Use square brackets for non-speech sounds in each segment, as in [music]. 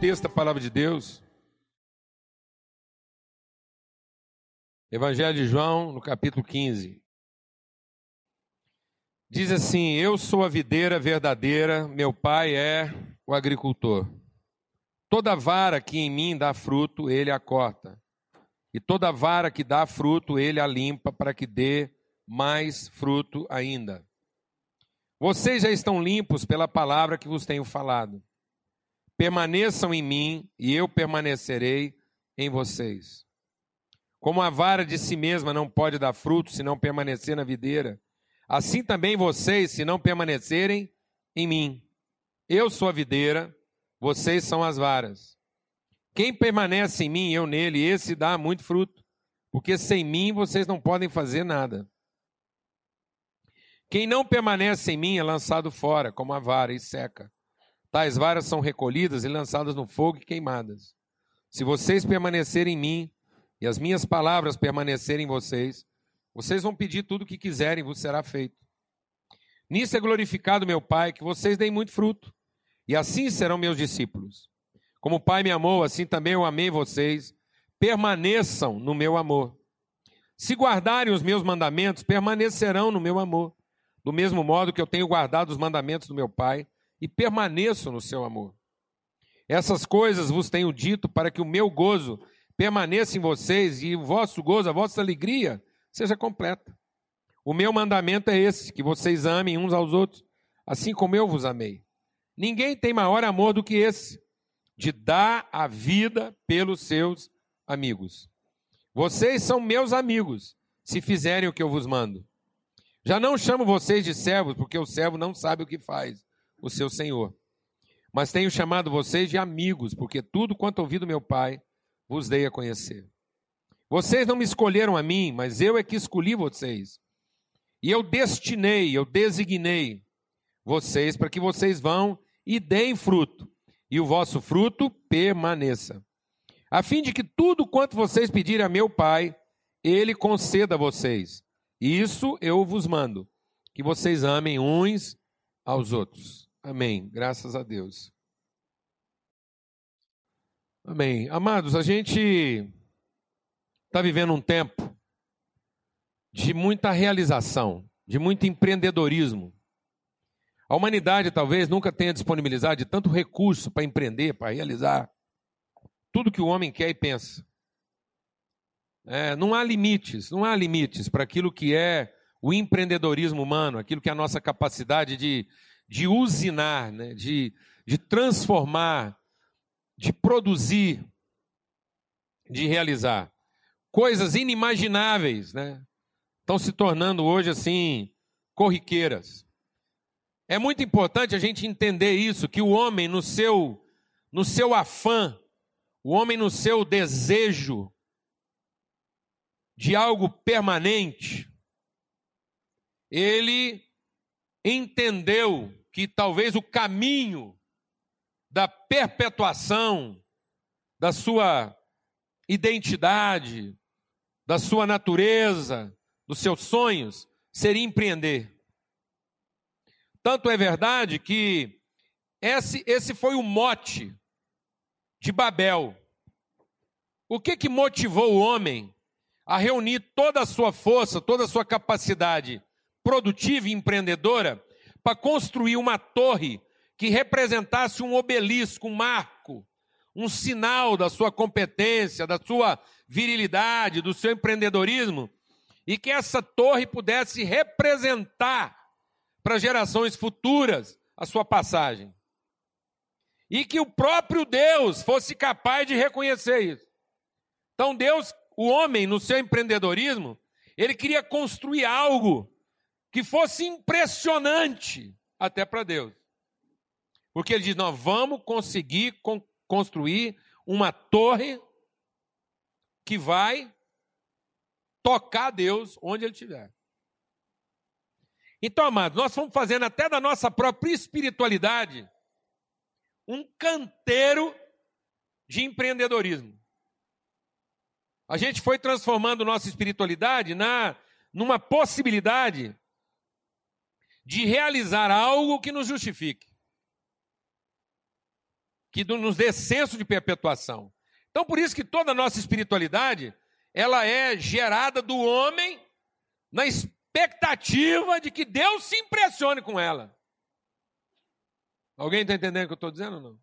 texto da palavra de Deus. Evangelho de João, no capítulo 15. Diz assim: Eu sou a videira verdadeira, meu pai é o agricultor. Toda vara que em mim dá fruto, ele a corta. E toda vara que dá fruto, ele a limpa, para que dê mais fruto ainda. Vocês já estão limpos pela palavra que vos tenho falado. Permaneçam em mim, e eu permanecerei em vocês. Como a vara de si mesma não pode dar fruto se não permanecer na videira, assim também vocês, se não permanecerem em mim. Eu sou a videira, vocês são as varas. Quem permanece em mim e eu nele, esse dá muito fruto, porque sem mim vocês não podem fazer nada. Quem não permanece em mim é lançado fora, como a vara, e seca. Tais varas são recolhidas e lançadas no fogo e queimadas. Se vocês permanecerem em mim e as minhas palavras permanecerem em vocês, vocês vão pedir tudo o que quiserem, vos será feito. Nisso é glorificado meu Pai, que vocês deem muito fruto, e assim serão meus discípulos. Como o Pai me amou, assim também eu amei vocês. Permaneçam no meu amor. Se guardarem os meus mandamentos, permanecerão no meu amor do mesmo modo que eu tenho guardado os mandamentos do meu Pai e permaneço no seu amor. Essas coisas vos tenho dito para que o meu gozo permaneça em vocês e o vosso gozo, a vossa alegria, seja completa. O meu mandamento é esse: que vocês amem uns aos outros, assim como eu vos amei. Ninguém tem maior amor do que esse, de dar a vida pelos seus amigos. Vocês são meus amigos, se fizerem o que eu vos mando. Já não chamo vocês de servos, porque o servo não sabe o que faz o seu senhor. Mas tenho chamado vocês de amigos, porque tudo quanto ouvi do meu Pai vos dei a conhecer. Vocês não me escolheram a mim, mas eu é que escolhi vocês. E eu destinei, eu designei vocês para que vocês vão e deem fruto, e o vosso fruto permaneça. A fim de que tudo quanto vocês pedirem a meu Pai, ele conceda a vocês. Isso eu vos mando, que vocês amem uns aos outros. Amém. Graças a Deus. Amém. Amados, a gente está vivendo um tempo de muita realização, de muito empreendedorismo. A humanidade talvez nunca tenha disponibilizado de tanto recurso para empreender, para realizar tudo que o homem quer e pensa. É, não há limites, não há limites para aquilo que é o empreendedorismo humano, aquilo que é a nossa capacidade de, de usinar, né, de, de transformar, de produzir, de realizar. Coisas inimagináveis, né? Estão se tornando hoje assim corriqueiras. É muito importante a gente entender isso, que o homem no seu no seu afã, o homem no seu desejo de algo permanente, ele entendeu que talvez o caminho da perpetuação da sua identidade, da sua natureza, dos seus sonhos, seria empreender. Tanto é verdade que esse, esse foi o mote de Babel. O que, que motivou o homem a reunir toda a sua força, toda a sua capacidade produtiva e empreendedora para construir uma torre que representasse um obelisco, um marco, um sinal da sua competência, da sua virilidade, do seu empreendedorismo, e que essa torre pudesse representar para gerações futuras a sua passagem. E que o próprio Deus fosse capaz de reconhecer isso. Então Deus o homem, no seu empreendedorismo, ele queria construir algo que fosse impressionante até para Deus. Porque ele diz: Nós vamos conseguir construir uma torre que vai tocar Deus onde ele estiver. Então, amados, nós vamos fazendo até da nossa própria espiritualidade um canteiro de empreendedorismo. A gente foi transformando nossa espiritualidade na numa possibilidade de realizar algo que nos justifique. que nos dê senso de perpetuação. Então, por isso que toda a nossa espiritualidade, ela é gerada do homem na expectativa de que Deus se impressione com ela. Alguém está entendendo o que eu estou dizendo ou não?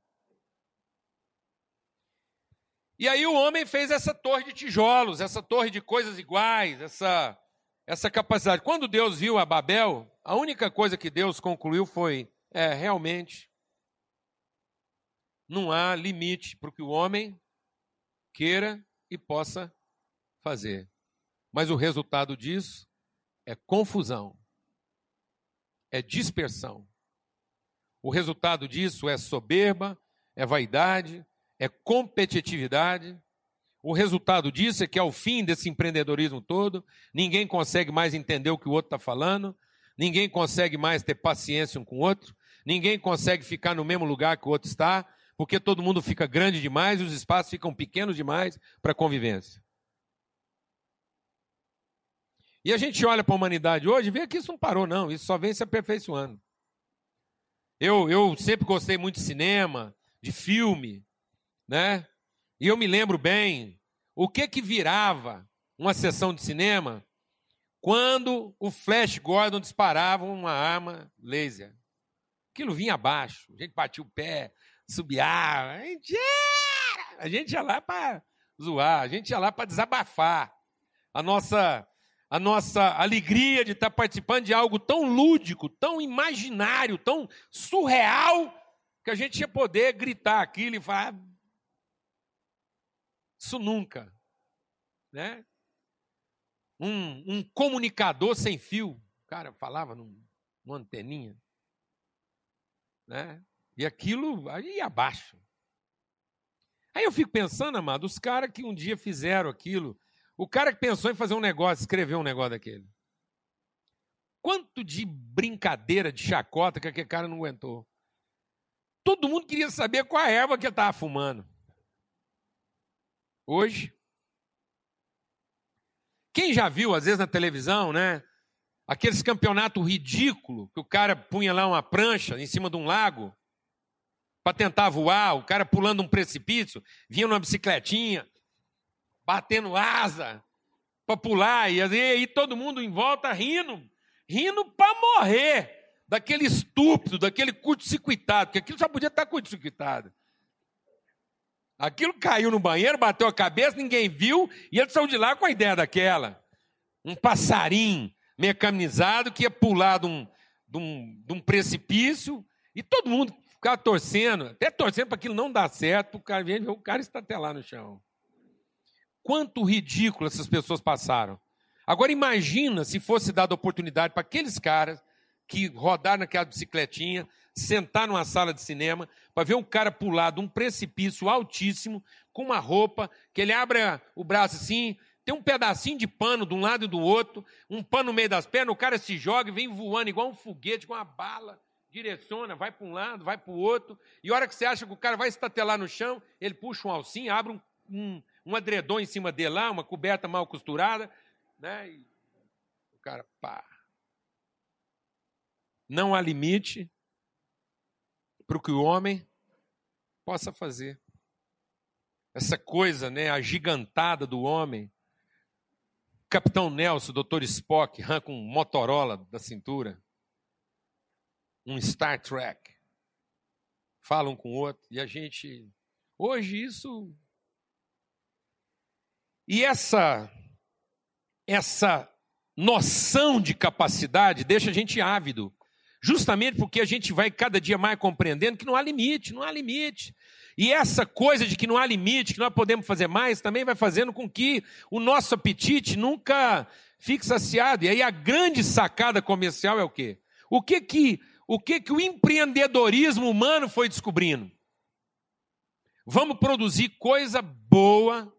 E aí o homem fez essa torre de tijolos, essa torre de coisas iguais, essa, essa capacidade. Quando Deus viu a Babel, a única coisa que Deus concluiu foi: é, realmente, não há limite para o que o homem queira e possa fazer. Mas o resultado disso é confusão, é dispersão. O resultado disso é soberba, é vaidade, é competitividade. O resultado disso é que, ao fim desse empreendedorismo todo, ninguém consegue mais entender o que o outro está falando, ninguém consegue mais ter paciência um com o outro, ninguém consegue ficar no mesmo lugar que o outro está, porque todo mundo fica grande demais e os espaços ficam pequenos demais para convivência. E a gente olha para a humanidade hoje e vê que isso não parou, não, isso só vem se aperfeiçoando. Eu, eu sempre gostei muito de cinema, de filme, né? E eu me lembro bem o que que virava uma sessão de cinema quando o Flash Gordon disparava uma arma laser. Aquilo vinha abaixo, a gente batia o pé, subia, a gente, a gente ia lá para zoar, a gente ia lá para desabafar. A nossa a nossa alegria de estar participando de algo tão lúdico, tão imaginário, tão surreal, que a gente ia poder gritar aquilo e falar, isso nunca. Né? Um, um comunicador sem fio. O cara falava num, numa anteninha. Né? E aquilo aí abaixo. Aí eu fico pensando, amado, os caras que um dia fizeram aquilo, o cara que pensou em fazer um negócio, escrever um negócio daquele. Quanto de brincadeira, de chacota que aquele cara não aguentou. Todo mundo queria saber qual a erva que ele estava fumando hoje. Quem já viu, às vezes, na televisão, né? Aqueles campeonatos ridículos que o cara punha lá uma prancha em cima de um lago para tentar voar, o cara pulando um precipício, vinha numa bicicletinha, batendo asa para pular, e aí todo mundo em volta rindo, rindo para morrer daquele estúpido, daquele curto-circuitado, porque aquilo só podia estar curto-circuitado. Aquilo caiu no banheiro, bateu a cabeça, ninguém viu, e ele saiu de lá com a ideia daquela. Um passarinho mecanizado que ia pular de um, de um, de um precipício, e todo mundo ficava torcendo, até torcendo para aquilo não dar certo, o cara o cara está até lá no chão. Quanto ridículo essas pessoas passaram. Agora imagina se fosse dada oportunidade para aqueles caras que rodaram naquela bicicletinha, sentar numa sala de cinema para ver um cara pular de um precipício altíssimo com uma roupa que ele abre o braço assim, tem um pedacinho de pano de um lado e do outro, um pano no meio das pernas, o cara se joga e vem voando igual um foguete com uma bala, direciona, vai para um lado, vai para o outro, e a hora que você acha que o cara vai estatelar no chão, ele puxa um alcinho, abre um, um, um adredom em cima dele lá, uma coberta mal costurada, né? E o cara pá. Não há limite para o que o homem possa fazer. Essa coisa, né, agigantada do homem. Capitão Nelson, Dr. Spock, arranca um Motorola da cintura. Um Star Trek. Falam um com o outro. E a gente. Hoje isso. E essa. Essa noção de capacidade deixa a gente ávido justamente porque a gente vai cada dia mais compreendendo que não há limite, não há limite. E essa coisa de que não há limite, que nós podemos fazer mais, também vai fazendo com que o nosso apetite nunca fique saciado. E aí a grande sacada comercial é o quê? O que que o que que o empreendedorismo humano foi descobrindo? Vamos produzir coisa boa,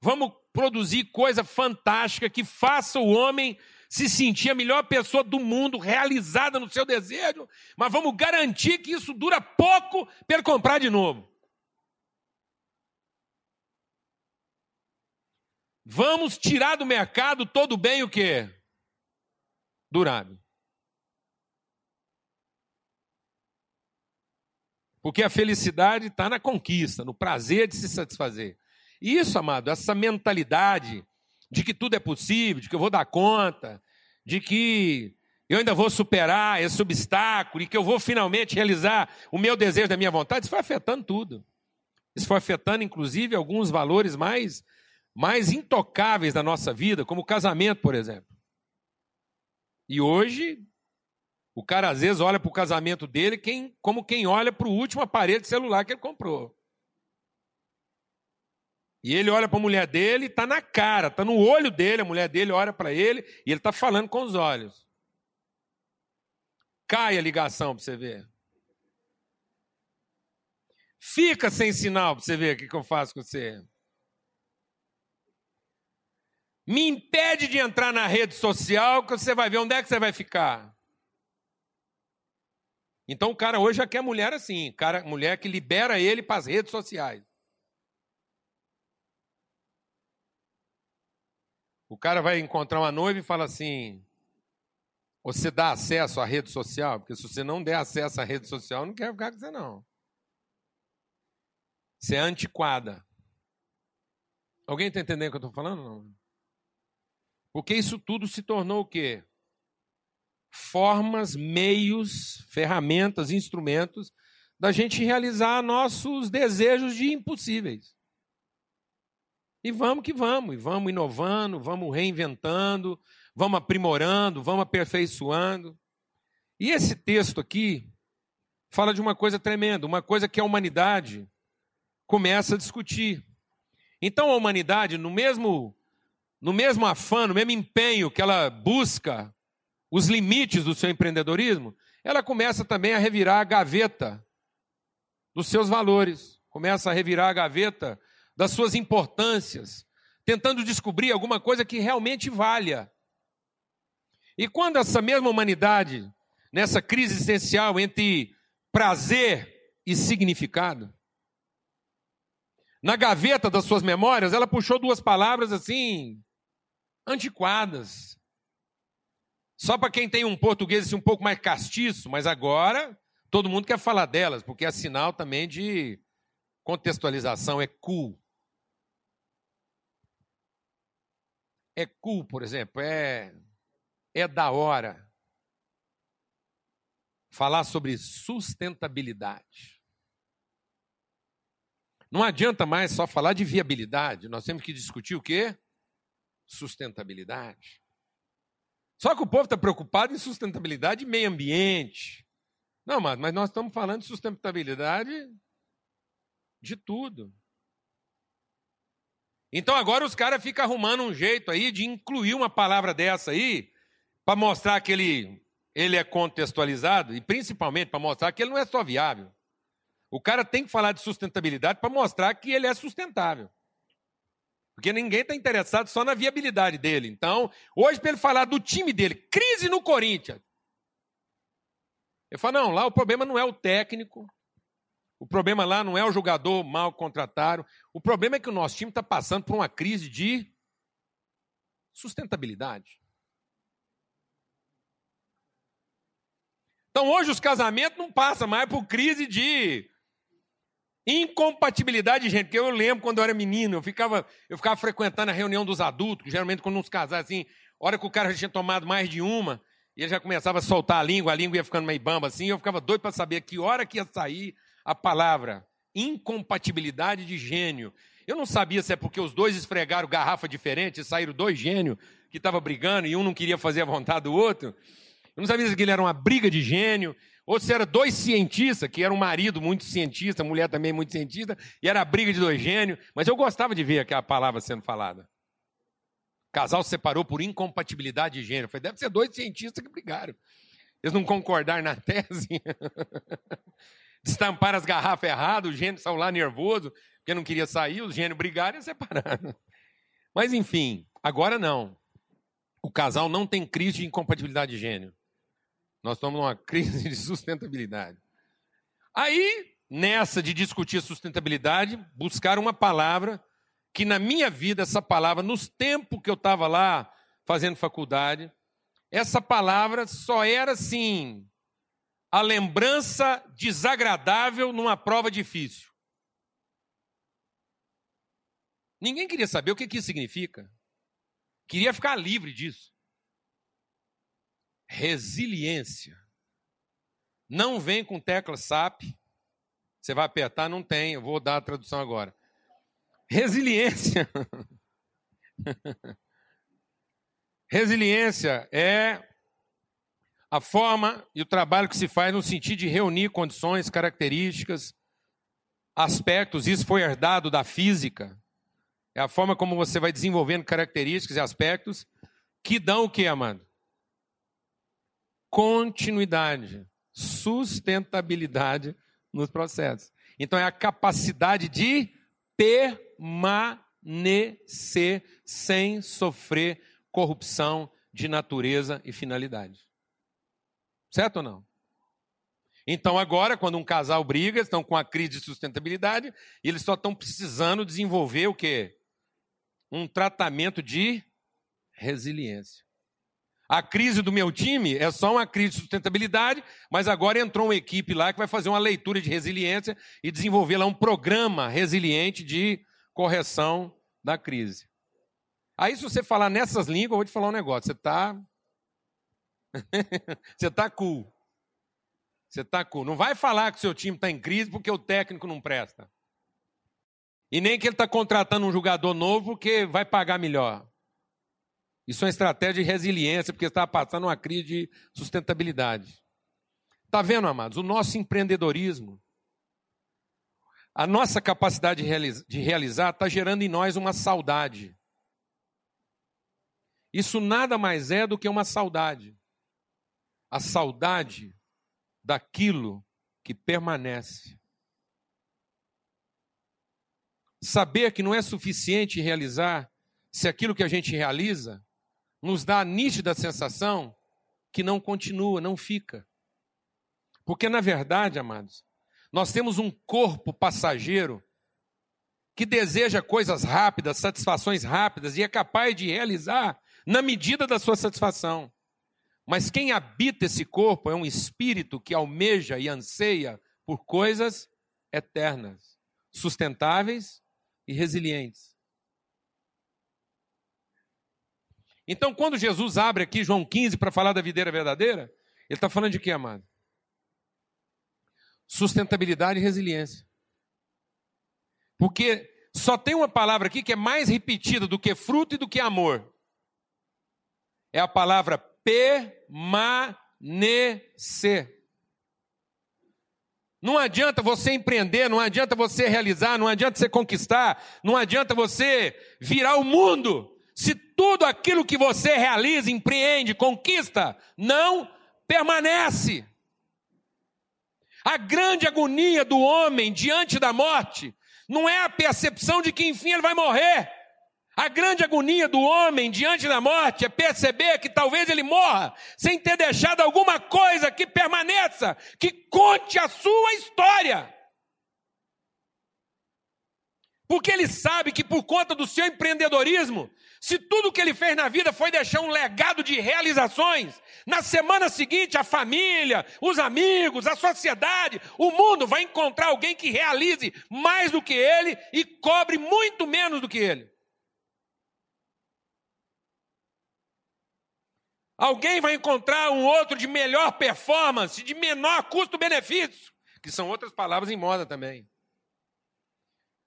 vamos produzir coisa fantástica que faça o homem se sentir a melhor pessoa do mundo, realizada no seu desejo, mas vamos garantir que isso dura pouco para comprar de novo. Vamos tirar do mercado todo bem o que? Durável. Porque a felicidade está na conquista, no prazer de se satisfazer. Isso, amado, essa mentalidade de que tudo é possível, de que eu vou dar conta, de que eu ainda vou superar esse obstáculo e que eu vou finalmente realizar o meu desejo da minha vontade, isso foi afetando tudo. Isso foi afetando, inclusive, alguns valores mais, mais intocáveis da nossa vida, como o casamento, por exemplo. E hoje, o cara às vezes olha para o casamento dele quem, como quem olha para o último aparelho de celular que ele comprou. E ele olha para a mulher dele está na cara, está no olho dele, a mulher dele olha para ele e ele está falando com os olhos. Cai a ligação para você ver. Fica sem sinal para você ver o que, que eu faço com você. Me impede de entrar na rede social, que você vai ver onde é que você vai ficar. Então o cara hoje já quer mulher assim, cara, mulher que libera ele para as redes sociais. O cara vai encontrar uma noiva e fala assim: você dá acesso à rede social? Porque se você não der acesso à rede social, não quero ficar com você, não. Você é antiquada. Alguém está entendendo o que eu estou falando? Não? Porque isso tudo se tornou o quê? Formas, meios, ferramentas, instrumentos da gente realizar nossos desejos de impossíveis. E vamos que vamos, e vamos inovando, vamos reinventando, vamos aprimorando, vamos aperfeiçoando. E esse texto aqui fala de uma coisa tremenda, uma coisa que a humanidade começa a discutir. Então a humanidade, no mesmo no mesmo afã, no mesmo empenho que ela busca os limites do seu empreendedorismo, ela começa também a revirar a gaveta dos seus valores, começa a revirar a gaveta das suas importâncias, tentando descobrir alguma coisa que realmente valha. E quando essa mesma humanidade, nessa crise existencial entre prazer e significado, na gaveta das suas memórias, ela puxou duas palavras assim, antiquadas. Só para quem tem um português assim, um pouco mais castiço, mas agora todo mundo quer falar delas, porque é sinal também de contextualização, é cool. É cool, por exemplo, é, é da hora. Falar sobre sustentabilidade. Não adianta mais só falar de viabilidade, nós temos que discutir o quê? Sustentabilidade. Só que o povo está preocupado em sustentabilidade e meio ambiente. Não, mas, mas nós estamos falando de sustentabilidade de tudo. Então agora os caras ficam arrumando um jeito aí de incluir uma palavra dessa aí, para mostrar que ele, ele é contextualizado, e principalmente para mostrar que ele não é só viável. O cara tem que falar de sustentabilidade para mostrar que ele é sustentável. Porque ninguém está interessado só na viabilidade dele. Então, hoje, para ele falar do time dele, crise no Corinthians. Ele fala: não, lá o problema não é o técnico, o problema lá não é o jogador mal contratado. O problema é que o nosso time está passando por uma crise de sustentabilidade. Então hoje os casamentos não passam mais por crise de incompatibilidade de gente. Porque eu lembro quando eu era menino, eu ficava, eu ficava frequentando a reunião dos adultos, geralmente quando uns casais assim, hora que o cara já tinha tomado mais de uma, e ele já começava a soltar a língua, a língua ia ficando meio bamba assim, eu ficava doido para saber que hora que ia sair a palavra incompatibilidade de gênio. Eu não sabia se é porque os dois esfregaram garrafa diferente e saíram dois gênios que estavam brigando e um não queria fazer a vontade do outro. Eu não sabia se aquilo era uma briga de gênio, ou se era dois cientistas, que era um marido muito cientista, mulher também muito cientista, e era a briga de dois gênios. Mas eu gostava de ver aquela palavra sendo falada. O casal se separou por incompatibilidade de gênio. Eu falei, deve ser dois cientistas que brigaram. Eles não concordaram na tese. [laughs] estamparam as garrafas erradas, o gênio saiu lá nervoso, porque não queria sair, os gênios brigaram e separaram. Mas enfim, agora não. O casal não tem crise de incompatibilidade de gênio. Nós estamos numa crise de sustentabilidade. Aí, nessa de discutir sustentabilidade, buscaram uma palavra que na minha vida, essa palavra, nos tempos que eu estava lá fazendo faculdade, essa palavra só era assim, a lembrança desagradável numa prova difícil. Ninguém queria saber o que, isso significa. Queria ficar livre disso. Resiliência. Não vem com tecla SAP. Você vai apertar, não tem. Eu vou dar a tradução agora. Resiliência. [laughs] Resiliência é a forma e o trabalho que se faz no sentido de reunir condições, características, aspectos. Isso foi herdado da física. É a forma como você vai desenvolvendo características e aspectos que dão o que, amado? Continuidade, sustentabilidade nos processos. Então é a capacidade de permanecer sem sofrer corrupção de natureza e finalidade. Certo ou não? Então, agora, quando um casal briga, estão com a crise de sustentabilidade, e eles só estão precisando desenvolver o quê? Um tratamento de resiliência. A crise do meu time é só uma crise de sustentabilidade, mas agora entrou uma equipe lá que vai fazer uma leitura de resiliência e desenvolver lá um programa resiliente de correção da crise. Aí, se você falar nessas línguas, eu vou te falar um negócio. Você está. [laughs] você está cool. Você está cool. Não vai falar que o seu time está em crise porque o técnico não presta. E nem que ele está contratando um jogador novo porque vai pagar melhor. Isso é uma estratégia de resiliência, porque está passando uma crise de sustentabilidade. Está vendo, amados? O nosso empreendedorismo, a nossa capacidade de realizar está gerando em nós uma saudade. Isso nada mais é do que uma saudade. A saudade daquilo que permanece. Saber que não é suficiente realizar se aquilo que a gente realiza nos dá a nítida sensação que não continua, não fica. Porque, na verdade, amados, nós temos um corpo passageiro que deseja coisas rápidas, satisfações rápidas e é capaz de realizar na medida da sua satisfação. Mas quem habita esse corpo é um espírito que almeja e anseia por coisas eternas, sustentáveis e resilientes. Então, quando Jesus abre aqui João 15 para falar da videira verdadeira, ele está falando de quê, amado? Sustentabilidade e resiliência. Porque só tem uma palavra aqui que é mais repetida do que fruto e do que amor. É a palavra permanecer. Não adianta você empreender, não adianta você realizar, não adianta você conquistar, não adianta você virar o mundo, se tudo aquilo que você realiza, empreende, conquista, não permanece. A grande agonia do homem diante da morte não é a percepção de que enfim ele vai morrer, a grande agonia do homem diante da morte é perceber que talvez ele morra sem ter deixado alguma coisa que permaneça, que conte a sua história. Porque ele sabe que por conta do seu empreendedorismo, se tudo que ele fez na vida foi deixar um legado de realizações, na semana seguinte a família, os amigos, a sociedade, o mundo vai encontrar alguém que realize mais do que ele e cobre muito menos do que ele. Alguém vai encontrar um outro de melhor performance, de menor custo-benefício, que são outras palavras em moda também.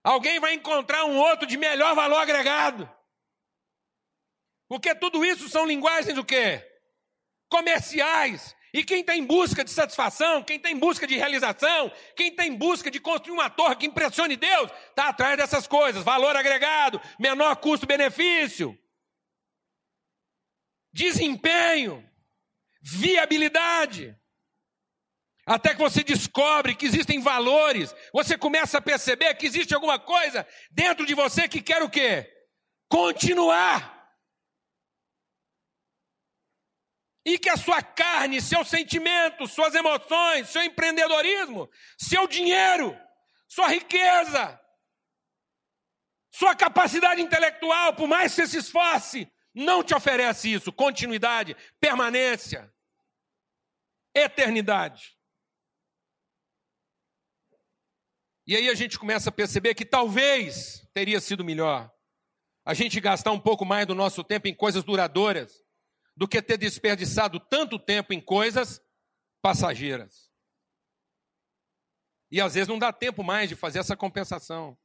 Alguém vai encontrar um outro de melhor valor agregado. Porque tudo isso são linguagens do quê? Comerciais. E quem está em busca de satisfação, quem está em busca de realização, quem está em busca de construir uma torre que impressione Deus, está atrás dessas coisas: valor agregado, menor custo-benefício desempenho, viabilidade. Até que você descobre que existem valores, você começa a perceber que existe alguma coisa dentro de você que quer o quê? Continuar. E que a sua carne, seus sentimentos, suas emoções, seu empreendedorismo, seu dinheiro, sua riqueza, sua capacidade intelectual, por mais que você se esforce, não te oferece isso: continuidade, permanência, eternidade. E aí a gente começa a perceber que talvez teria sido melhor a gente gastar um pouco mais do nosso tempo em coisas duradouras do que ter desperdiçado tanto tempo em coisas passageiras. E às vezes não dá tempo mais de fazer essa compensação.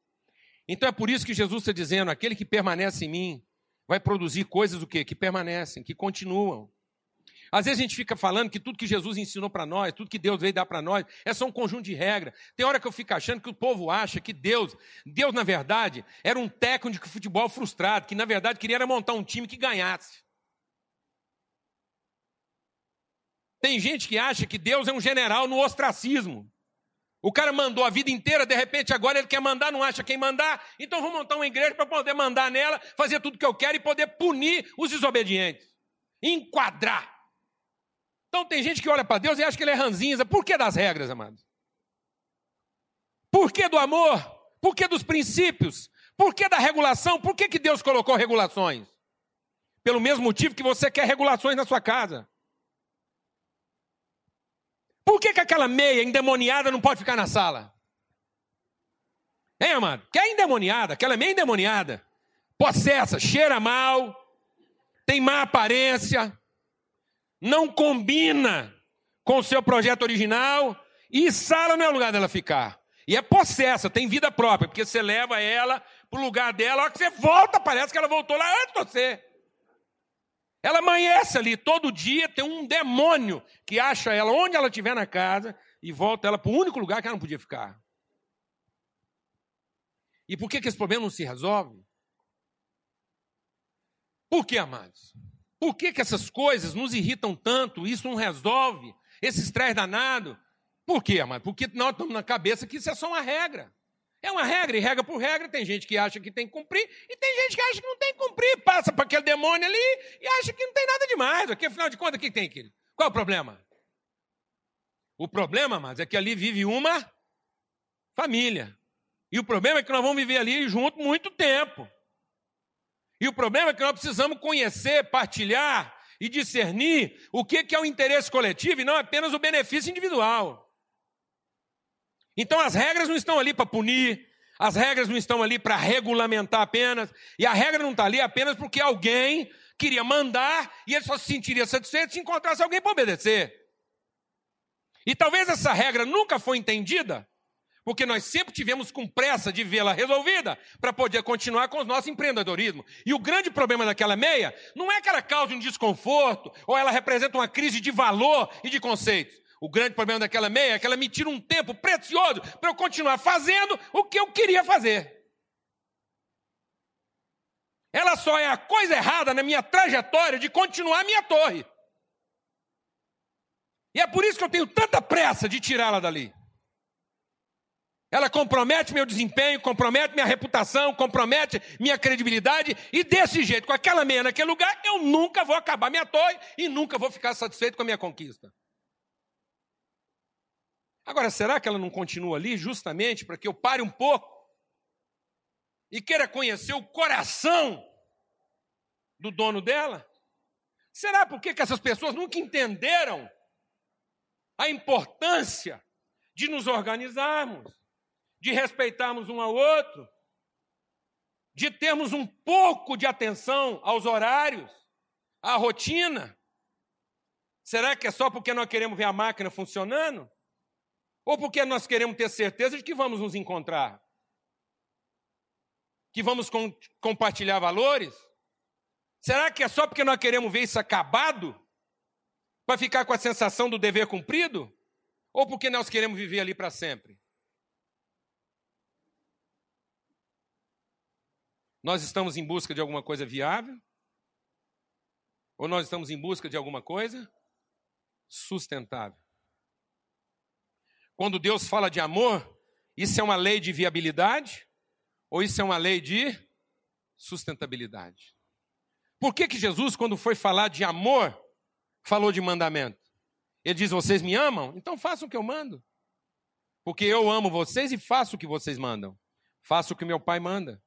Então é por isso que Jesus está dizendo: aquele que permanece em mim vai produzir coisas o quê? Que permanecem, que continuam. Às vezes a gente fica falando que tudo que Jesus ensinou para nós, tudo que Deus veio dar para nós, é só um conjunto de regras. Tem hora que eu fico achando que o povo acha que Deus, Deus na verdade, era um técnico de futebol frustrado, que na verdade queria montar um time que ganhasse. Tem gente que acha que Deus é um general no ostracismo. O cara mandou a vida inteira, de repente agora ele quer mandar, não acha quem mandar, então vou montar uma igreja para poder mandar nela, fazer tudo que eu quero e poder punir os desobedientes. Enquadrar. Então tem gente que olha para Deus e acha que ele é ranzinza. Por que das regras, amados? Por que do amor? Por que dos princípios? Por que da regulação? Por que, que Deus colocou regulações? Pelo mesmo motivo que você quer regulações na sua casa. Por que, que aquela meia endemoniada não pode ficar na sala? Hein, amado? Que é endemoniada, aquela meia endemoniada, possessa, cheira mal, tem má aparência, não combina com o seu projeto original e sala não é o lugar dela ficar. E é possessa, tem vida própria, porque você leva ela para o lugar dela, a hora que você volta, parece que ela voltou lá antes de você. Ela amanhece ali, todo dia tem um demônio que acha ela onde ela estiver na casa e volta ela para o único lugar que ela não podia ficar. E por que, que esse problema não se resolve? Por que, amados? Por que, que essas coisas nos irritam tanto? Isso não resolve? Esse estresse danado? Por quê, amado? Porque nós estamos na cabeça que isso é só uma regra. É uma regra, e regra por regra, tem gente que acha que tem que cumprir, e tem gente que acha que não tem demônio ali e acha que não tem nada demais. Aqui, afinal de contas, o que tem aqui? Qual é o problema? O problema, mas é que ali vive uma família. E o problema é que nós vamos viver ali junto muito tempo. E o problema é que nós precisamos conhecer, partilhar e discernir o que é o interesse coletivo e não apenas o benefício individual. Então as regras não estão ali para punir, as regras não estão ali para regulamentar apenas, e a regra não está ali apenas porque alguém queria mandar e ele só se sentiria satisfeito se encontrasse alguém para obedecer. E talvez essa regra nunca foi entendida porque nós sempre tivemos com pressa de vê-la resolvida para poder continuar com o nosso empreendedorismo. E o grande problema daquela meia não é que ela cause um desconforto ou ela representa uma crise de valor e de conceitos. O grande problema daquela meia é que ela me tira um tempo precioso para eu continuar fazendo o que eu queria fazer. Ela só é a coisa errada na minha trajetória de continuar a minha torre. E é por isso que eu tenho tanta pressa de tirá-la dali. Ela compromete meu desempenho, compromete minha reputação, compromete minha credibilidade, e desse jeito, com aquela meia naquele lugar, eu nunca vou acabar minha torre e nunca vou ficar satisfeito com a minha conquista. Agora, será que ela não continua ali justamente para que eu pare um pouco e queira conhecer o coração do dono dela? Será porque que essas pessoas nunca entenderam a importância de nos organizarmos? de respeitarmos um ao outro, de termos um pouco de atenção aos horários, à rotina? Será que é só porque nós queremos ver a máquina funcionando? Ou porque nós queremos ter certeza de que vamos nos encontrar? Que vamos com, compartilhar valores? Será que é só porque nós queremos ver isso acabado? Para ficar com a sensação do dever cumprido? Ou porque nós queremos viver ali para sempre? Nós estamos em busca de alguma coisa viável? Ou nós estamos em busca de alguma coisa sustentável? Quando Deus fala de amor, isso é uma lei de viabilidade ou isso é uma lei de sustentabilidade? Por que, que Jesus, quando foi falar de amor, falou de mandamento? Ele diz: Vocês me amam? Então façam o que eu mando. Porque eu amo vocês e faço o que vocês mandam. Faço o que meu pai manda.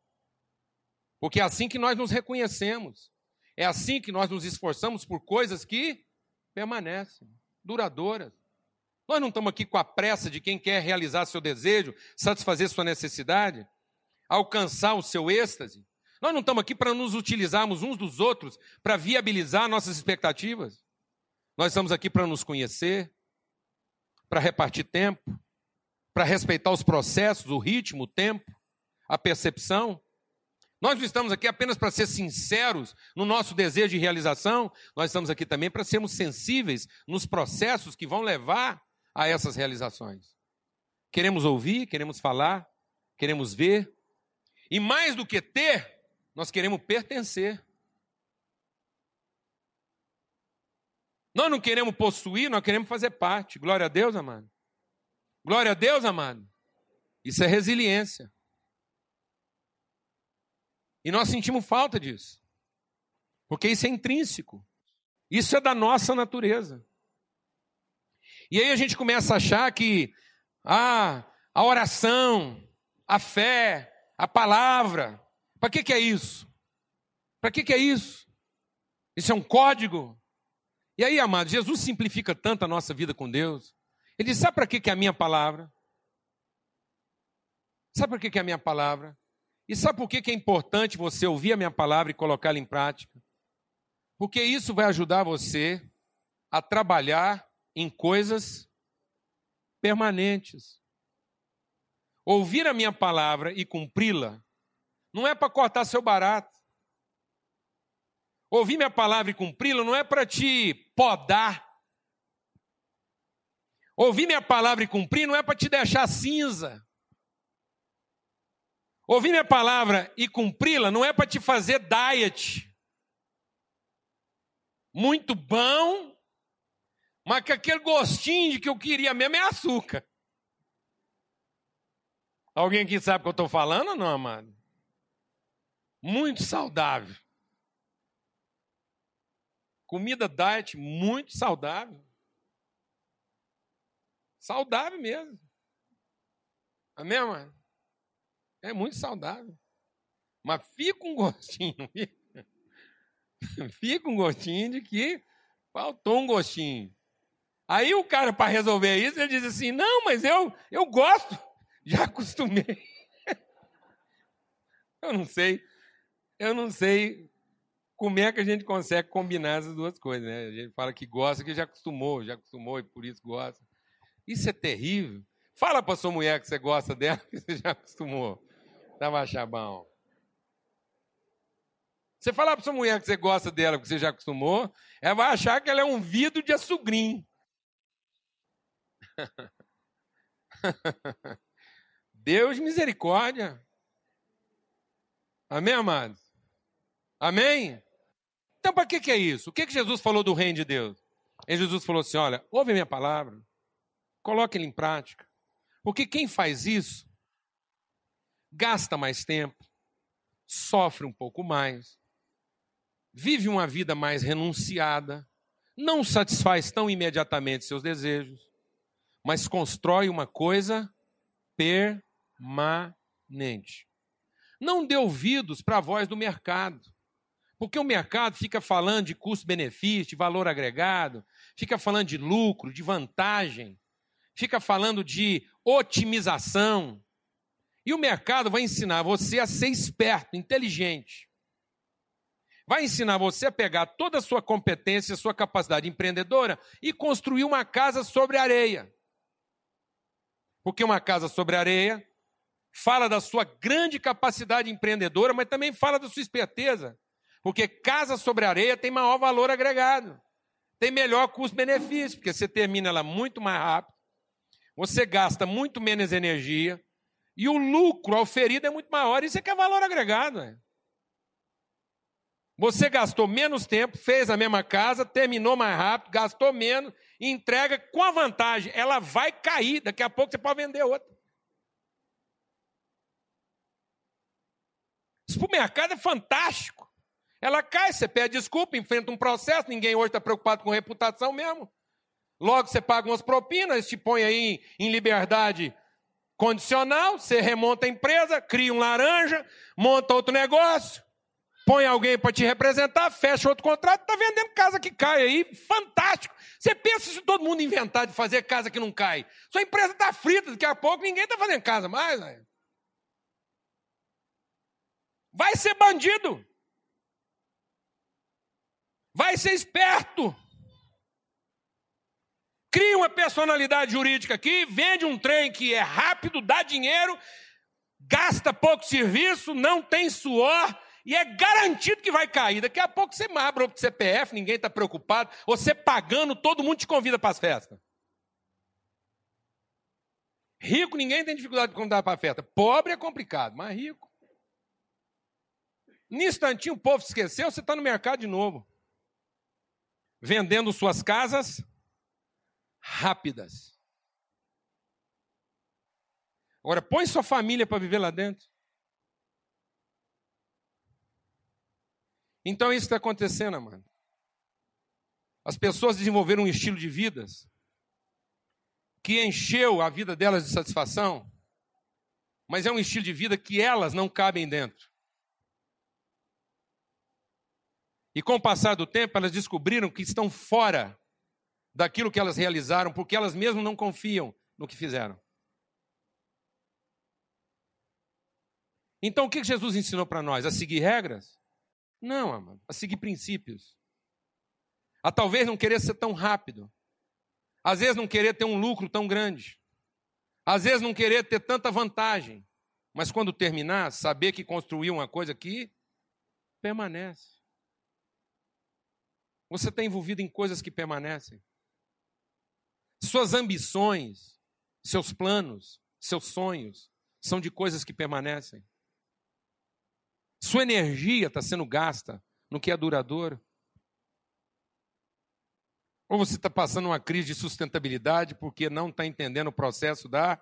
Porque é assim que nós nos reconhecemos. É assim que nós nos esforçamos por coisas que permanecem, duradouras. Nós não estamos aqui com a pressa de quem quer realizar seu desejo, satisfazer sua necessidade, alcançar o seu êxtase. Nós não estamos aqui para nos utilizarmos uns dos outros para viabilizar nossas expectativas. Nós estamos aqui para nos conhecer, para repartir tempo, para respeitar os processos, o ritmo, o tempo, a percepção. Nós não estamos aqui apenas para ser sinceros no nosso desejo de realização, nós estamos aqui também para sermos sensíveis nos processos que vão levar a essas realizações. Queremos ouvir, queremos falar, queremos ver, e mais do que ter, nós queremos pertencer. Nós não queremos possuir, nós queremos fazer parte. Glória a Deus, amado. Glória a Deus, amado. Isso é resiliência. E nós sentimos falta disso. Porque isso é intrínseco. Isso é da nossa natureza. E aí a gente começa a achar que ah, a oração, a fé, a palavra, para que, que é isso? Para que, que é isso? Isso é um código. E aí, amado, Jesus simplifica tanto a nossa vida com Deus. Ele diz: sabe para que, que é a minha palavra? Sabe para que, que é a minha palavra? E sabe por que, que é importante você ouvir a minha palavra e colocá-la em prática? Porque isso vai ajudar você a trabalhar em coisas permanentes. Ouvir a minha palavra e cumpri-la não é para cortar seu barato. Ouvir minha palavra e cumpri-la não é para te podar. Ouvir minha palavra e cumprir não é para te deixar cinza. Ouvir minha palavra e cumpri-la não é para te fazer diet. Muito bom, mas que aquele gostinho de que eu queria mesmo é açúcar. Alguém aqui sabe o que eu estou falando ou não, amado? Muito saudável. Comida diet muito saudável. Saudável mesmo. Amém, mano? É muito saudável. Mas fica um gostinho, [laughs] fica um gostinho de que faltou um gostinho. Aí o cara, para resolver isso, ele diz assim: não, mas eu, eu gosto, já acostumei. [laughs] eu não sei, eu não sei como é que a gente consegue combinar essas duas coisas, né? A gente fala que gosta, que já acostumou, já acostumou e por isso gosta. Isso é terrível. Fala para sua mulher que você gosta dela, [laughs] que você já acostumou. Tá machabão. Você falar para sua mulher que você gosta dela, que você já acostumou, ela vai achar que ela é um vidro de açugrim. [laughs] Deus misericórdia. Amém, amados? Amém? Então, para que, que é isso? O que, que Jesus falou do reino de Deus? E Jesus falou assim: olha, ouve a minha palavra, coloque ele em prática. Porque quem faz isso, gasta mais tempo, sofre um pouco mais, vive uma vida mais renunciada, não satisfaz tão imediatamente seus desejos, mas constrói uma coisa permanente. Não dê ouvidos para a voz do mercado. Porque o mercado fica falando de custo-benefício, de valor agregado, fica falando de lucro, de vantagem, fica falando de otimização. E o mercado vai ensinar você a ser esperto, inteligente. Vai ensinar você a pegar toda a sua competência, sua capacidade empreendedora e construir uma casa sobre areia. Porque uma casa sobre areia fala da sua grande capacidade empreendedora, mas também fala da sua esperteza. Porque casa sobre areia tem maior valor agregado, tem melhor custo-benefício, porque você termina ela muito mais rápido, você gasta muito menos energia e o lucro auferido é muito maior. Isso é que é valor agregado. É. Você gastou menos tempo, fez a mesma casa, terminou mais rápido, gastou menos e entrega com a vantagem, ela vai cair, daqui a pouco você pode vender outra. Isso para o mercado é fantástico. Ela cai, você pede desculpa, enfrenta um processo, ninguém hoje está preocupado com reputação mesmo. Logo você paga umas propinas, te põe aí em liberdade condicional, você remonta a empresa, cria um laranja, monta outro negócio. Põe alguém para te representar, fecha outro contrato, está vendendo casa que cai aí, fantástico. Você pensa se todo mundo inventar de fazer casa que não cai. Sua empresa está frita, daqui a pouco ninguém está fazendo casa mais. Né? Vai ser bandido. Vai ser esperto. Cria uma personalidade jurídica aqui, vende um trem que é rápido, dá dinheiro, gasta pouco serviço, não tem suor e é garantido que vai cair. Daqui a pouco você abre o CPF, ninguém está preocupado, você pagando, todo mundo te convida para as festas. Rico, ninguém tem dificuldade de convidar para a festa. Pobre é complicado, mas rico. No instantinho o povo esqueceu, você está no mercado de novo. Vendendo suas casas rápidas. Agora, põe sua família para viver lá dentro. Então, isso está acontecendo, amado. As pessoas desenvolveram um estilo de vidas que encheu a vida delas de satisfação, mas é um estilo de vida que elas não cabem dentro. E com o passar do tempo, elas descobriram que estão fora daquilo que elas realizaram, porque elas mesmas não confiam no que fizeram. Então, o que Jesus ensinou para nós? A seguir regras? Não, amado. A seguir princípios. A talvez não querer ser tão rápido. Às vezes não querer ter um lucro tão grande. Às vezes não querer ter tanta vantagem. Mas quando terminar, saber que construiu uma coisa que permanece. Você está envolvido em coisas que permanecem. Suas ambições, seus planos, seus sonhos são de coisas que permanecem. Sua energia está sendo gasta no que é duradouro. Ou você está passando uma crise de sustentabilidade porque não está entendendo o processo da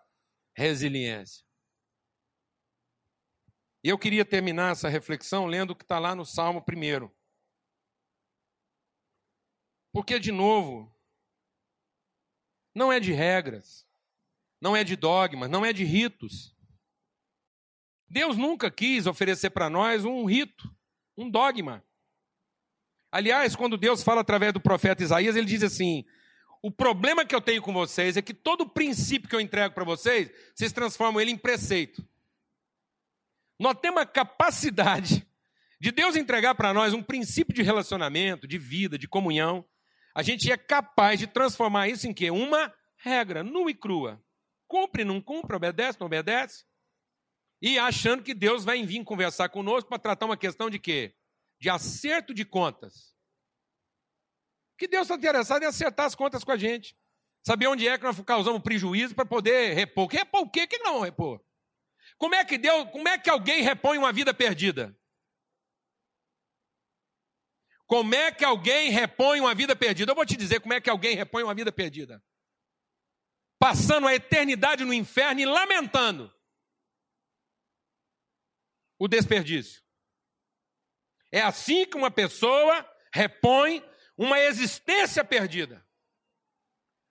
resiliência. E eu queria terminar essa reflexão lendo o que está lá no Salmo 1. Porque, de novo, não é de regras, não é de dogmas, não é de ritos. Deus nunca quis oferecer para nós um rito, um dogma. Aliás, quando Deus fala através do profeta Isaías, ele diz assim: o problema que eu tenho com vocês é que todo princípio que eu entrego para vocês, vocês transformam ele em preceito. Nós temos a capacidade de Deus entregar para nós um princípio de relacionamento, de vida, de comunhão. A gente é capaz de transformar isso em quê? Uma regra, nua e crua. Cumpre, não cumpre, obedece, não obedece e achando que Deus vai vir conversar conosco para tratar uma questão de quê? De acerto de contas. Que Deus está interessado em acertar as contas com a gente. Saber onde é que nós causamos prejuízo para poder repor. Que repor o quê? Que não repor? Como é que Deus, como é que alguém repõe uma vida perdida? Como é que alguém repõe uma vida perdida? Eu vou te dizer como é que alguém repõe uma vida perdida. Passando a eternidade no inferno e lamentando o desperdício. É assim que uma pessoa repõe uma existência perdida.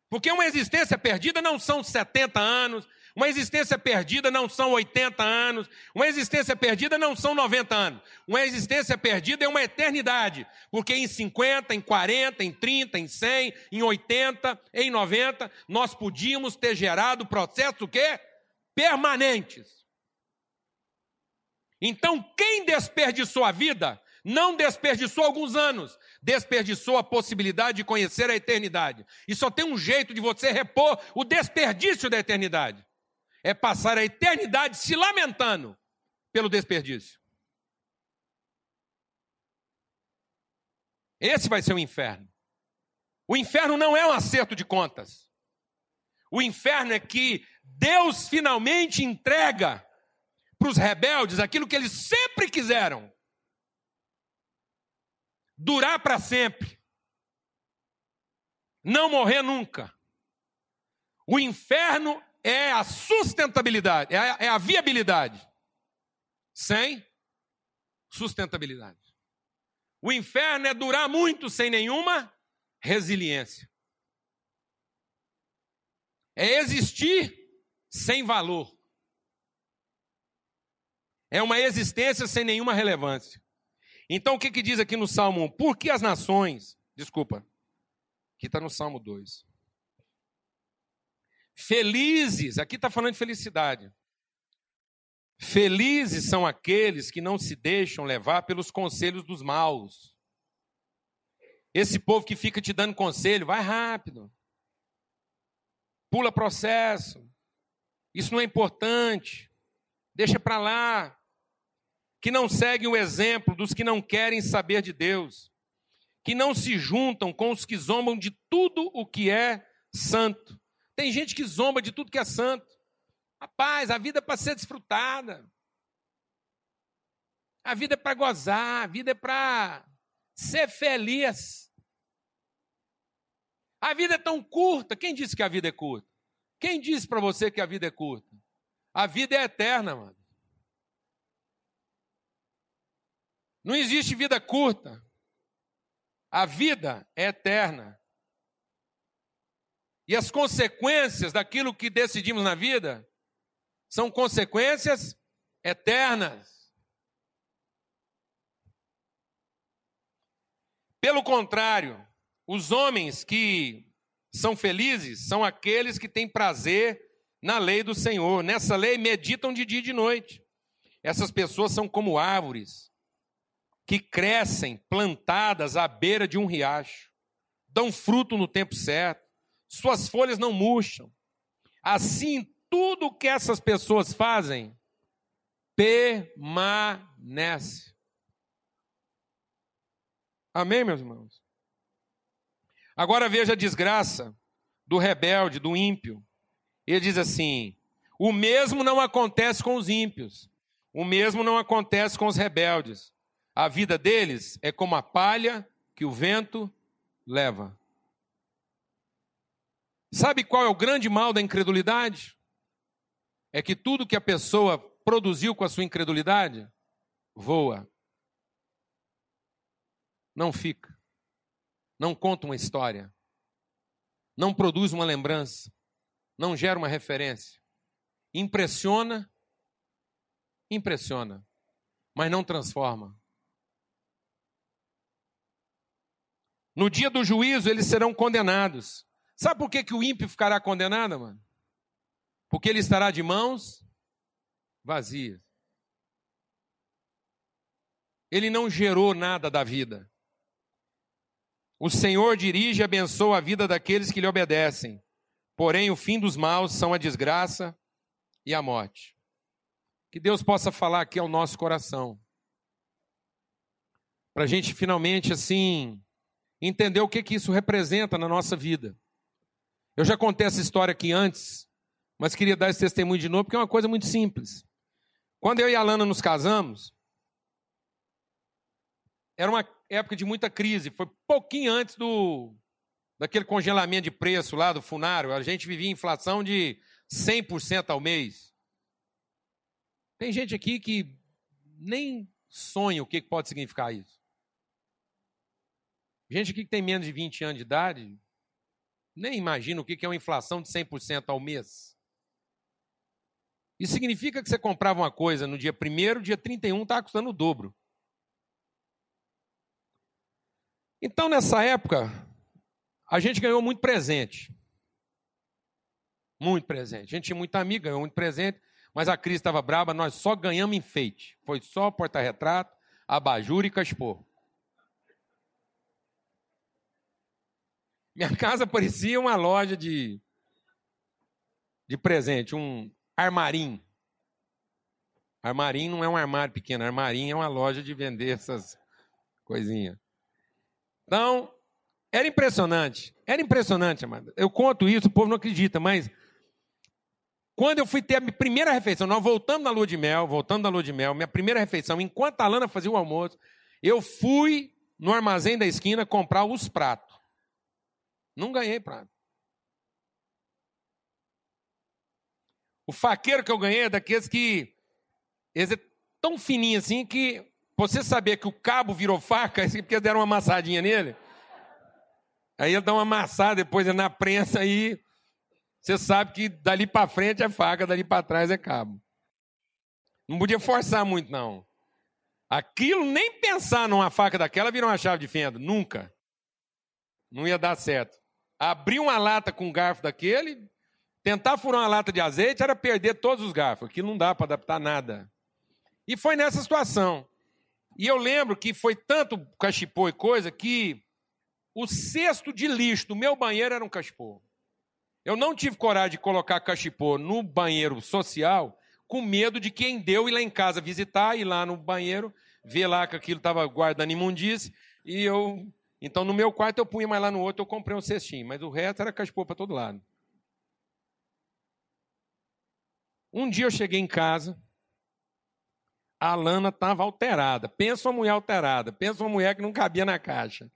Porque uma existência perdida não são 70 anos, uma existência perdida não são 80 anos, uma existência perdida não são 90 anos. Uma existência perdida é uma eternidade, porque em 50, em 40, em 30, em 100, em 80, em 90, nós podíamos ter gerado processos o quê? Permanentes. Então, quem desperdiçou a vida, não desperdiçou alguns anos, desperdiçou a possibilidade de conhecer a eternidade. E só tem um jeito de você repor o desperdício da eternidade: é passar a eternidade se lamentando pelo desperdício. Esse vai ser o inferno. O inferno não é um acerto de contas. O inferno é que Deus finalmente entrega para os rebeldes aquilo que eles sempre quiseram: durar para sempre, não morrer nunca. O inferno é a sustentabilidade, é a, é a viabilidade, sem sustentabilidade. O inferno é durar muito sem nenhuma resiliência. É existir sem valor. É uma existência sem nenhuma relevância. Então o que, que diz aqui no Salmo 1? Por que as nações. Desculpa. Aqui está no Salmo 2. Felizes, aqui está falando de felicidade. Felizes são aqueles que não se deixam levar pelos conselhos dos maus. Esse povo que fica te dando conselho, vai rápido. Pula processo. Isso não é importante. Deixa para lá. Que não seguem o exemplo dos que não querem saber de Deus. Que não se juntam com os que zombam de tudo o que é santo. Tem gente que zomba de tudo que é santo. Rapaz, a vida é para ser desfrutada. A vida é para gozar, a vida é para ser feliz. A vida é tão curta. Quem disse que a vida é curta? Quem disse para você que a vida é curta? A vida é eterna, mano. Não existe vida curta. A vida é eterna. E as consequências daquilo que decidimos na vida são consequências eternas. Pelo contrário, os homens que são felizes são aqueles que têm prazer na lei do Senhor. Nessa lei meditam de dia e de noite. Essas pessoas são como árvores que crescem plantadas à beira de um riacho, dão fruto no tempo certo, suas folhas não murcham. Assim, tudo que essas pessoas fazem permanece. Amém, meus irmãos? Agora veja a desgraça do rebelde, do ímpio. Ele diz assim: o mesmo não acontece com os ímpios, o mesmo não acontece com os rebeldes. A vida deles é como a palha que o vento leva. Sabe qual é o grande mal da incredulidade? é que tudo que a pessoa produziu com a sua incredulidade voa. Não fica. Não conta uma história. Não produz uma lembrança. Não gera uma referência. Impressiona, impressiona, mas não transforma. No dia do juízo, eles serão condenados. Sabe por que, que o ímpio ficará condenado, mano? porque ele estará de mãos vazias. Ele não gerou nada da vida. O Senhor dirige e abençoa a vida daqueles que lhe obedecem. Porém, o fim dos maus são a desgraça e a morte. Que Deus possa falar aqui ao nosso coração. Para a gente finalmente, assim, entender o que, que isso representa na nossa vida. Eu já contei essa história aqui antes, mas queria dar esse testemunho de novo, porque é uma coisa muito simples. Quando eu e a Lana nos casamos, era uma época de muita crise, foi pouquinho antes do daquele congelamento de preço lá do Funário, a gente vivia inflação de 100% ao mês. Tem gente aqui que nem sonha o que pode significar isso. Gente aqui que tem menos de 20 anos de idade, nem imagina o que é uma inflação de 100% ao mês. Isso significa que você comprava uma coisa no dia 1 dia 31 estava custando o dobro. Então, nessa época, a gente ganhou muito presente. Muito presente. A gente tinha muita amiga, ganhou muito presente, mas a crise estava braba, nós só ganhamos enfeite. Foi só porta-retrato, abajur e cachorro. Minha casa parecia uma loja de, de presente, um, Armarim. Armarim não é um armário pequeno, armarim é uma loja de vender essas coisinhas. Então, era impressionante. Era impressionante, amada. Eu conto isso, o povo não acredita, mas quando eu fui ter a minha primeira refeição, nós voltamos da lua de mel, voltando da lua de mel, minha primeira refeição, enquanto a Lana fazia o almoço, eu fui no armazém da esquina comprar os pratos. Não ganhei prato. O faqueiro que eu ganhei é daqueles que. Eles é tão fininho assim que você saber que o cabo virou faca, [laughs] é porque deram uma amassadinha nele. Aí ele dá uma amassada, depois na prensa aí. Você sabe que dali para frente é faca, dali para trás é cabo. Não podia forçar muito, não. Aquilo, nem pensar numa faca daquela virou uma chave de fenda. Nunca. Não ia dar certo. Abrir uma lata com um garfo daquele, tentar furar uma lata de azeite era perder todos os garfos. Aquilo não dá para adaptar nada. E foi nessa situação. E eu lembro que foi tanto cachipô e coisa que o cesto de lixo do meu banheiro era um cachipô. Eu não tive coragem de colocar cachipô no banheiro social com medo de quem deu ir lá em casa visitar, ir lá no banheiro, ver lá que aquilo estava guardando imundície, e eu... Então, no meu quarto eu punha, mas lá no outro eu comprei um cestinho, mas o resto era cachipô para todo lado. Um dia eu cheguei em casa, a Lana estava alterada. Pensa uma mulher alterada, pensa uma mulher que não cabia na caixa.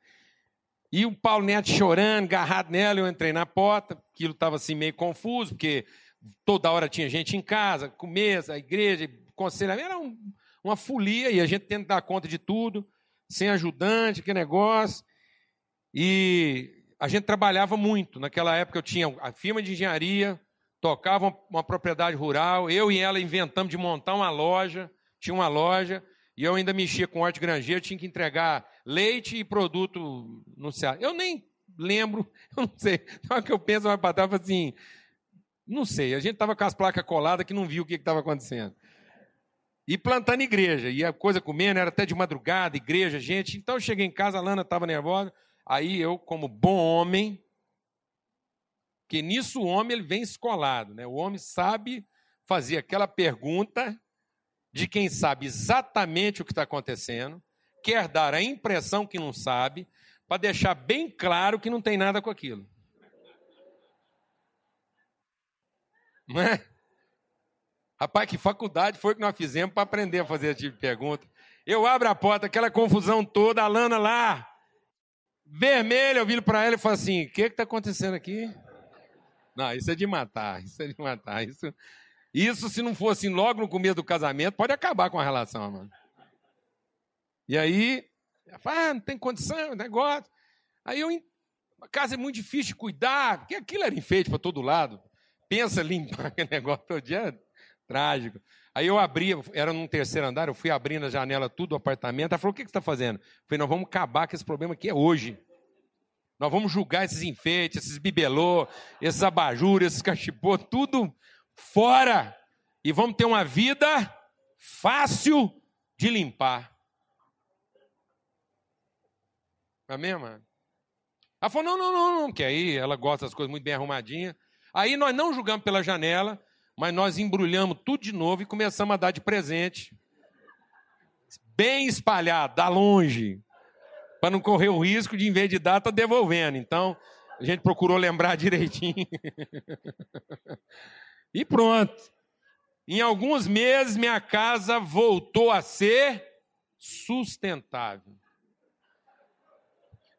E o Paulo Neto chorando, agarrado nela, eu entrei na porta, aquilo estava assim meio confuso, porque toda hora tinha gente em casa, com mesa, igreja, conselhamento, era um, uma folia, e a gente tendo que dar conta de tudo, sem ajudante, que negócio. E a gente trabalhava muito. Naquela época eu tinha a firma de engenharia, tocava uma, uma propriedade rural, eu e ela inventamos de montar uma loja, tinha uma loja, e eu ainda mexia com hortigranjeiro, tinha que entregar leite e produto no Ceará. Eu nem lembro, [laughs] eu não sei. Então, que eu penso mais para trás, assim, não sei. A gente estava com as placas coladas que não viu o que estava acontecendo. E plantando igreja, e a coisa comendo, era até de madrugada, igreja, gente. Então eu cheguei em casa, a Lana estava nervosa. Aí eu, como bom homem, que nisso o homem ele vem escolado, né? O homem sabe fazer aquela pergunta de quem sabe exatamente o que está acontecendo, quer dar a impressão que não sabe, para deixar bem claro que não tem nada com aquilo. É? Rapaz, que faculdade foi que nós fizemos para aprender a fazer esse tipo de pergunta? Eu abro a porta, aquela confusão toda, a Lana lá, vermelha, eu viro para ela e falo assim: o que está acontecendo aqui? Não, isso é de matar, [laughs] isso é de matar. Isso, isso, se não fosse assim, logo no começo do casamento, pode acabar com a relação, mano. E aí, fala, ah, não tem condição, negócio. Aí eu, a casa é muito difícil de cuidar, porque aquilo era enfeite para todo lado. Pensa limpar [laughs] aquele negócio todo dia, é trágico. Aí eu abri, era num terceiro andar, eu fui abrindo a janela tudo do apartamento. Ela falou: o que, você está fazendo? Eu falei: nós vamos acabar com esse problema aqui é hoje. Nós vamos julgar esses enfeites, esses bibelô, esses abajures, esses cachipô, tudo fora e vamos ter uma vida fácil de limpar. Amém, mano? Ela falou: não, não, não, não, que aí ela gosta das coisas muito bem arrumadinhas. Aí nós não julgamos pela janela, mas nós embrulhamos tudo de novo e começamos a dar de presente. Bem espalhado, da longe. Para não correr o risco de, em vez de dar, tá devolvendo. Então, a gente procurou lembrar [laughs] direitinho. E pronto. Em alguns meses, minha casa voltou a ser sustentável.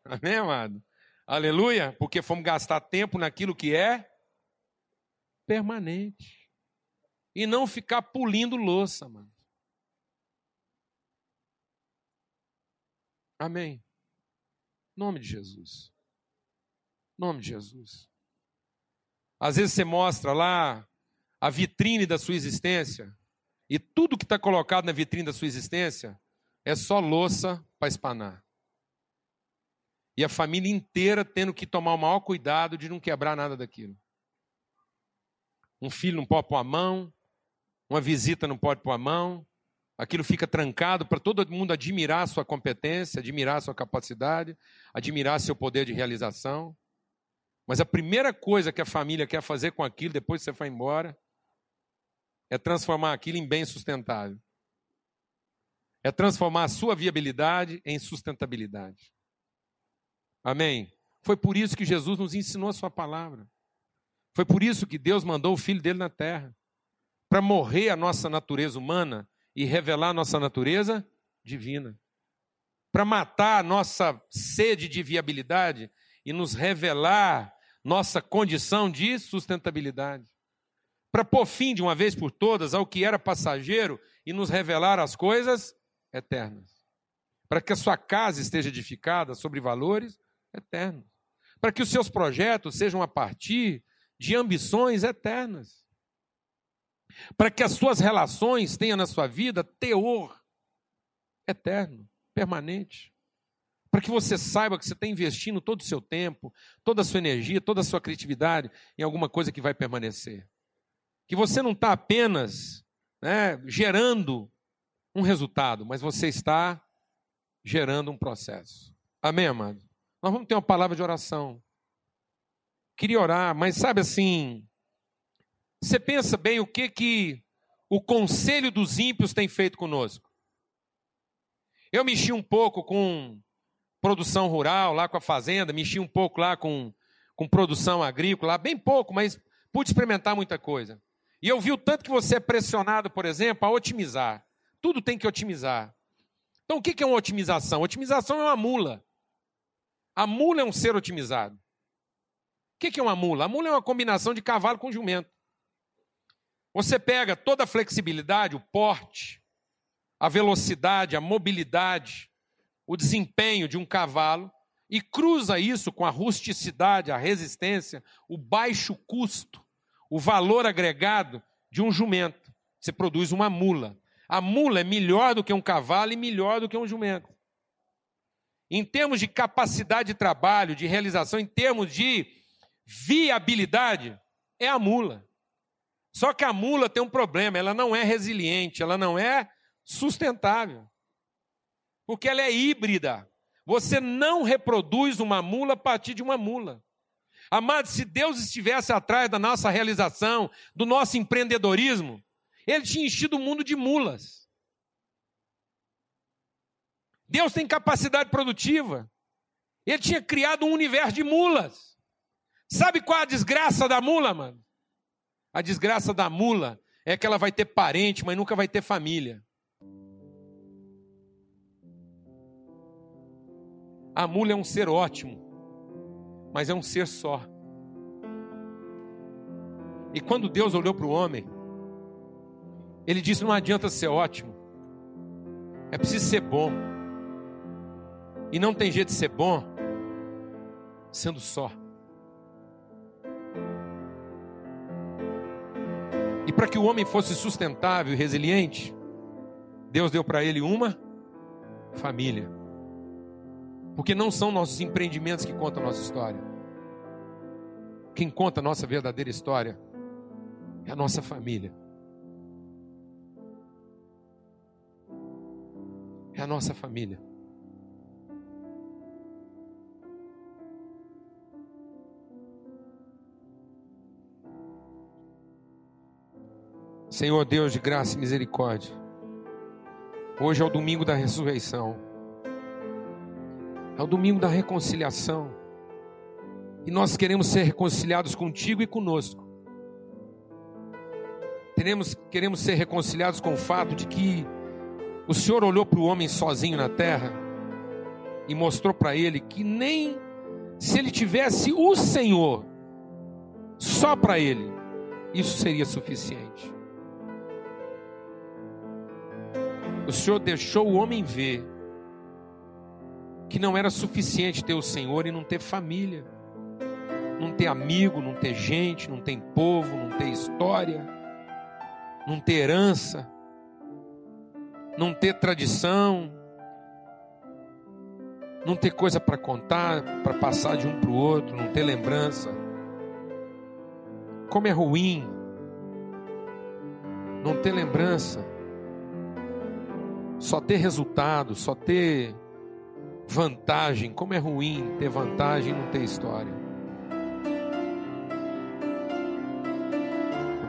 Amém, amado? Aleluia? Porque fomos gastar tempo naquilo que é permanente. E não ficar pulindo louça, mano. Amém. Nome de Jesus. Nome de Jesus. Às vezes você mostra lá a vitrine da sua existência, e tudo que está colocado na vitrine da sua existência é só louça para espanar. E a família inteira tendo que tomar o maior cuidado de não quebrar nada daquilo. Um filho não pode pôr a mão, uma visita não pode pôr a mão, aquilo fica trancado para todo mundo admirar a sua competência, admirar a sua capacidade, admirar seu poder de realização. Mas a primeira coisa que a família quer fazer com aquilo depois que você vai embora é transformar aquilo em bem sustentável. É transformar a sua viabilidade em sustentabilidade. Amém? Foi por isso que Jesus nos ensinou a sua palavra. Foi por isso que Deus mandou o filho dele na terra para morrer a nossa natureza humana e revelar a nossa natureza divina. Para matar a nossa sede de viabilidade e nos revelar nossa condição de sustentabilidade para pôr fim de uma vez por todas ao que era passageiro e nos revelar as coisas eternas. Para que a sua casa esteja edificada sobre valores eternos. Para que os seus projetos sejam a partir de ambições eternas. Para que as suas relações tenham na sua vida teor eterno, permanente. Para que você saiba que você está investindo todo o seu tempo, toda a sua energia, toda a sua criatividade em alguma coisa que vai permanecer. Que você não está apenas né, gerando um resultado, mas você está gerando um processo. Amém, amado? Nós vamos ter uma palavra de oração. Queria orar, mas sabe assim, você pensa bem o que que o conselho dos ímpios tem feito conosco? Eu mexi um pouco com produção rural, lá com a fazenda, mexi um pouco lá com, com produção agrícola, bem pouco, mas pude experimentar muita coisa. E eu vi o tanto que você é pressionado, por exemplo, a otimizar. Tudo tem que otimizar. Então, o que é uma otimização? Otimização é uma mula. A mula é um ser otimizado. O que é uma mula? A mula é uma combinação de cavalo com jumento. Você pega toda a flexibilidade, o porte, a velocidade, a mobilidade, o desempenho de um cavalo e cruza isso com a rusticidade, a resistência, o baixo custo, o valor agregado de um jumento. Você produz uma mula. A mula é melhor do que um cavalo e melhor do que um jumento. Em termos de capacidade de trabalho, de realização, em termos de viabilidade, é a mula. Só que a mula tem um problema, ela não é resiliente, ela não é sustentável. Porque ela é híbrida. Você não reproduz uma mula a partir de uma mula. Amado, se Deus estivesse atrás da nossa realização, do nosso empreendedorismo, Ele tinha enchido o mundo de mulas. Deus tem capacidade produtiva. Ele tinha criado um universo de mulas. Sabe qual é a desgraça da mula, mano? A desgraça da mula é que ela vai ter parente, mas nunca vai ter família. A mula é um ser ótimo, mas é um ser só. E quando Deus olhou para o homem, ele disse: não adianta ser ótimo, é preciso ser bom. E não tem jeito de ser bom sendo só. E para que o homem fosse sustentável e resiliente, Deus deu para ele uma família. Porque não são nossos empreendimentos que contam a nossa história. Quem conta a nossa verdadeira história é a nossa família. É a nossa família. Senhor Deus de graça e misericórdia, hoje é o domingo da ressurreição, é o domingo da reconciliação, e nós queremos ser reconciliados contigo e conosco. Queremos, queremos ser reconciliados com o fato de que o Senhor olhou para o homem sozinho na terra e mostrou para ele que nem se ele tivesse o Senhor só para ele, isso seria suficiente. O Senhor deixou o homem ver que não era suficiente ter o Senhor e não ter família, não ter amigo, não ter gente, não ter povo, não ter história, não ter herança, não ter tradição, não ter coisa para contar, para passar de um para o outro, não ter lembrança. Como é ruim não ter lembrança só ter resultado, só ter vantagem. Como é ruim ter vantagem e não ter história.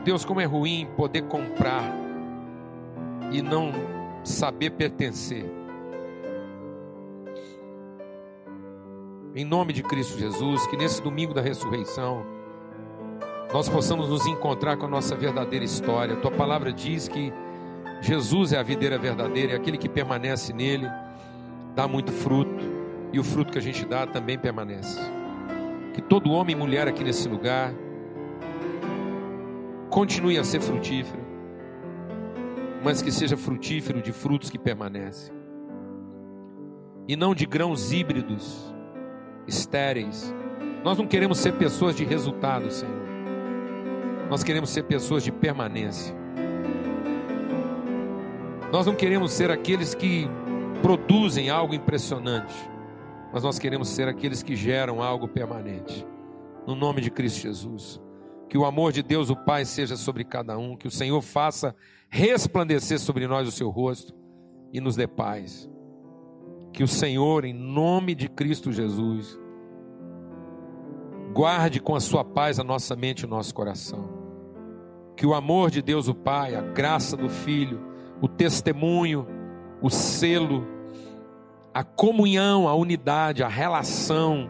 Deus, como é ruim poder comprar e não saber pertencer. Em nome de Cristo Jesus, que nesse domingo da ressurreição, nós possamos nos encontrar com a nossa verdadeira história. Tua palavra diz que Jesus é a videira verdadeira e aquele que permanece nele dá muito fruto, e o fruto que a gente dá também permanece. Que todo homem e mulher aqui nesse lugar continue a ser frutífero, mas que seja frutífero de frutos que permanecem, e não de grãos híbridos, estéreis. Nós não queremos ser pessoas de resultado, Senhor, nós queremos ser pessoas de permanência. Nós não queremos ser aqueles que produzem algo impressionante, mas nós queremos ser aqueles que geram algo permanente. No nome de Cristo Jesus. Que o amor de Deus, o Pai, seja sobre cada um, que o Senhor faça resplandecer sobre nós o seu rosto e nos dê paz. Que o Senhor, em nome de Cristo Jesus, guarde com a sua paz a nossa mente e o nosso coração. Que o amor de Deus, o Pai, a graça do Filho, o testemunho, o selo, a comunhão, a unidade, a relação,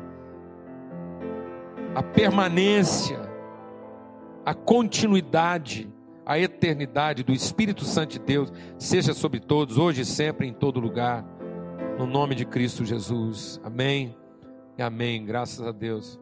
a permanência, a continuidade, a eternidade do Espírito Santo de Deus seja sobre todos, hoje e sempre, em todo lugar, no nome de Cristo Jesus. Amém e amém. Graças a Deus.